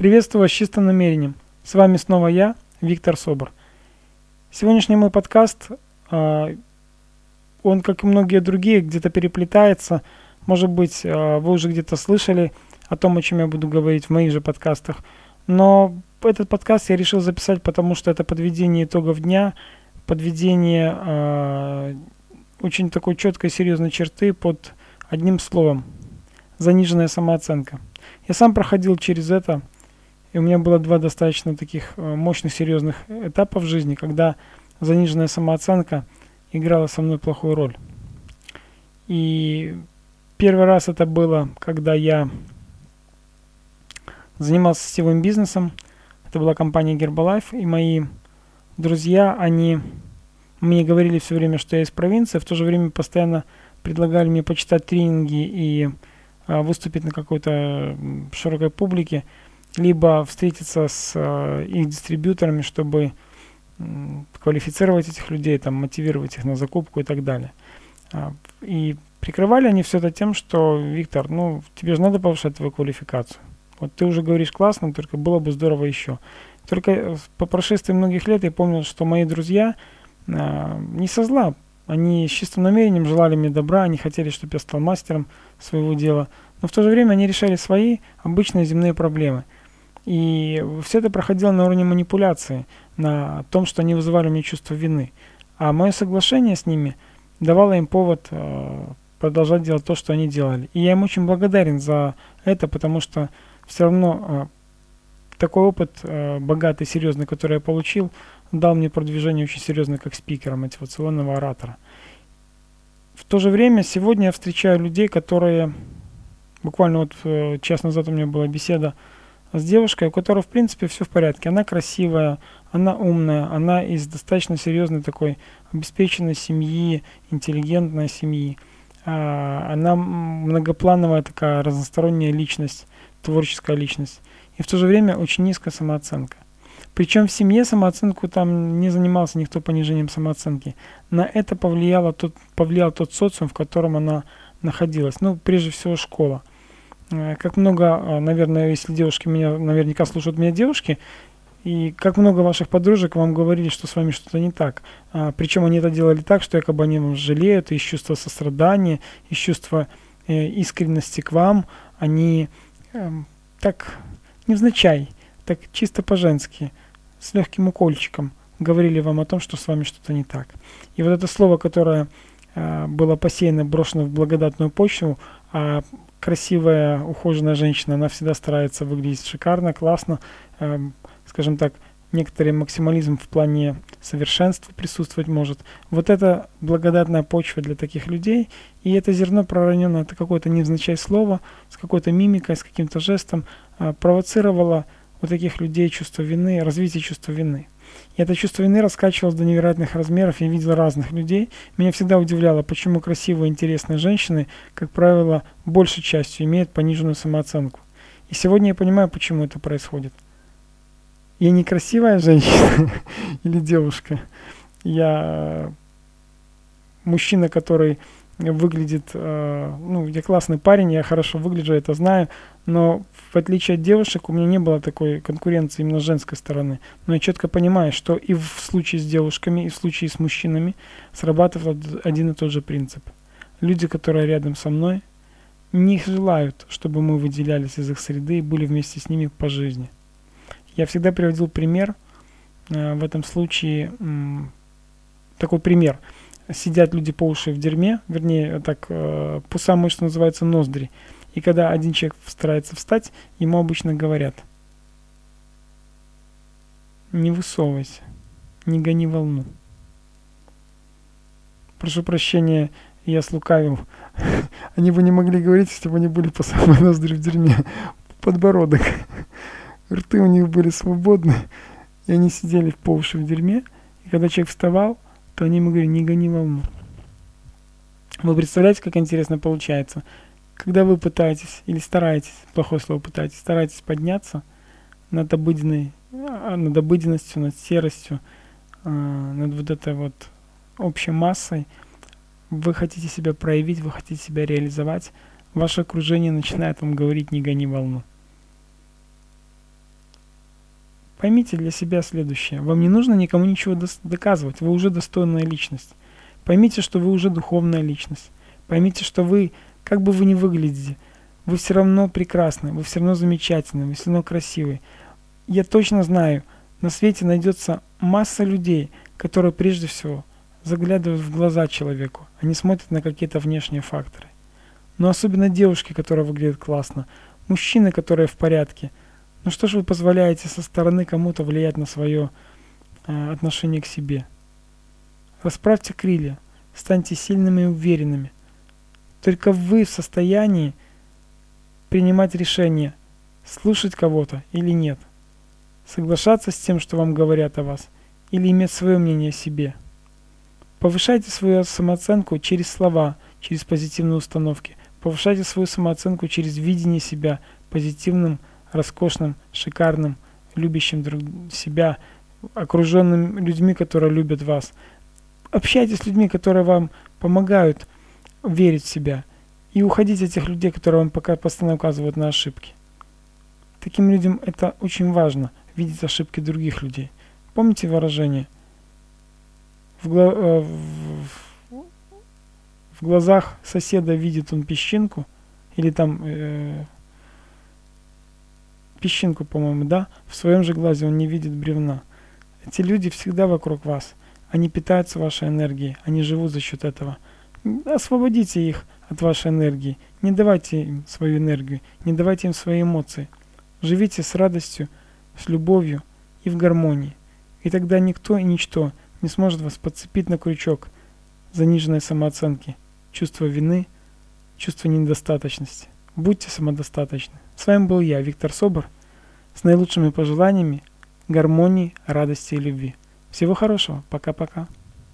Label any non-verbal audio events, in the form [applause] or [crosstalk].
Приветствую вас с чистым намерением. С вами снова я, Виктор Собор. Сегодняшний мой подкаст, э, он, как и многие другие, где-то переплетается. Может быть, э, вы уже где-то слышали о том, о чем я буду говорить в моих же подкастах. Но этот подкаст я решил записать, потому что это подведение итогов дня, подведение э, очень такой четкой, серьезной черты под одним словом – заниженная самооценка. Я сам проходил через это – и у меня было два достаточно таких э, мощных, серьезных этапа в жизни, когда заниженная самооценка играла со мной плохую роль. И первый раз это было, когда я занимался сетевым бизнесом. Это была компания Herbalife, и мои друзья, они мне говорили все время, что я из провинции, в то же время постоянно предлагали мне почитать тренинги и а, выступить на какой-то широкой публике либо встретиться с э, их дистрибьюторами, чтобы квалифицировать этих людей, там, мотивировать их на закупку и так далее. А, и прикрывали они все это тем, что, Виктор, ну, тебе же надо повышать твою квалификацию. Вот ты уже говоришь классно, только было бы здорово еще. Только э, по прошествии многих лет я помню, что мои друзья а, не со зла, они с чистым намерением желали мне добра, они хотели, чтобы я стал мастером своего дела, но в то же время они решали свои обычные земные проблемы – и все это проходило на уровне манипуляции, на том, что они вызывали меня чувство вины. А мое соглашение с ними давало им повод э, продолжать делать то, что они делали. И я им очень благодарен за это, потому что все равно э, такой опыт э, богатый, серьезный, который я получил, дал мне продвижение очень серьезное как спикера, мотивационного оратора. В то же время сегодня я встречаю людей, которые... Буквально вот э, час назад у меня была беседа с девушкой, у которой, в принципе, все в порядке. Она красивая, она умная, она из достаточно серьезной такой обеспеченной семьи, интеллигентной семьи. А, она многоплановая такая разносторонняя личность, творческая личность. И в то же время очень низкая самооценка. Причем в семье самооценку там не занимался никто понижением самооценки. На это повлияло тот, повлиял тот социум, в котором она находилась. Ну, прежде всего, школа. Э, как много, а, наверное, если девушки меня, наверняка слушают меня девушки, и как много ваших подружек вам говорили, что с вами что-то не так. А, причем они это делали так, что якобы они вам жалеют, из чувства сострадания, из чувства э, искренности к вам. Они э, так невзначай, так чисто по-женски, с легким укольчиком говорили вам о том, что с вами что-то не так. И вот это слово, которое э, было посеяно, брошено в благодатную почву, а красивая, ухоженная женщина, она всегда старается выглядеть шикарно, классно, э, скажем так, некоторый максимализм в плане совершенства присутствовать может. Вот это благодатная почва для таких людей, и это зерно пророненное, это какое-то невзначай слово, с какой-то мимикой, с каким-то жестом, э, провоцировало у таких людей чувство вины, развитие чувства вины. И это чувство вины раскачивалось до невероятных размеров. Я видел разных людей. Меня всегда удивляло, почему красивые, интересные женщины, как правило, большей частью имеют пониженную самооценку. И сегодня я понимаю, почему это происходит. Я не красивая женщина [laughs] или девушка. Я мужчина, который выглядит, э, ну, я классный парень, я хорошо выгляжу, это знаю, но в отличие от девушек у меня не было такой конкуренции именно с женской стороны. Но я четко понимаю, что и в случае с девушками, и в случае с мужчинами срабатывает один и тот же принцип. Люди, которые рядом со мной, не желают, чтобы мы выделялись из их среды и были вместе с ними по жизни. Я всегда приводил пример, э, в этом случае такой пример – сидят люди по уши в дерьме, вернее, так, э, пуса мышц называется ноздри. И когда один человек старается встать, ему обычно говорят, не высовывайся, не гони волну. Прошу прощения, я слукавил. [laughs] Они бы не могли говорить, если бы они были по самой ноздри в дерьме. Подбородок. Рты у них были свободны, и они сидели по уши в дерьме. И когда человек вставал, то они ему говорят, не гони волну. Вы представляете, как интересно получается? Когда вы пытаетесь или стараетесь, плохое слово пытаетесь, стараетесь подняться над обыденной, а, над обыденностью, над серостью, а, над вот этой вот общей массой, вы хотите себя проявить, вы хотите себя реализовать, ваше окружение начинает вам говорить «не гони волну». Поймите для себя следующее. Вам не нужно никому ничего доказывать. Вы уже достойная личность. Поймите, что вы уже духовная личность. Поймите, что вы, как бы вы ни выглядите, вы все равно прекрасны, вы все равно замечательны, вы все равно красивы. Я точно знаю, на свете найдется масса людей, которые прежде всего заглядывают в глаза человеку, они смотрят на какие-то внешние факторы. Но особенно девушки, которые выглядят классно, мужчины, которые в порядке – ну что ж вы позволяете со стороны кому-то влиять на свое э, отношение к себе? Расправьте крылья, станьте сильными и уверенными. Только вы в состоянии принимать решение, слушать кого-то или нет, соглашаться с тем, что вам говорят о вас, или иметь свое мнение о себе. Повышайте свою самооценку через слова, через позитивные установки. Повышайте свою самооценку через видение себя позитивным роскошным, шикарным, любящим друг себя, окруженным людьми, которые любят вас. Общайтесь с людьми, которые вам помогают верить в себя. И уходите от тех людей, которые вам пока постоянно указывают на ошибки. Таким людям это очень важно, видеть ошибки других людей. Помните выражение? В, гла э, в, в глазах соседа видит он песчинку, или там э, песчинку, по-моему, да, в своем же глазе он не видит бревна. Эти люди всегда вокруг вас. Они питаются вашей энергией, они живут за счет этого. Освободите их от вашей энергии. Не давайте им свою энергию, не давайте им свои эмоции. Живите с радостью, с любовью и в гармонии. И тогда никто и ничто не сможет вас подцепить на крючок заниженной самооценки, чувство вины, чувство недостаточности. Будьте самодостаточны. С вами был я, Виктор Собор, с наилучшими пожеланиями, гармонии, радости и любви. Всего хорошего. Пока-пока.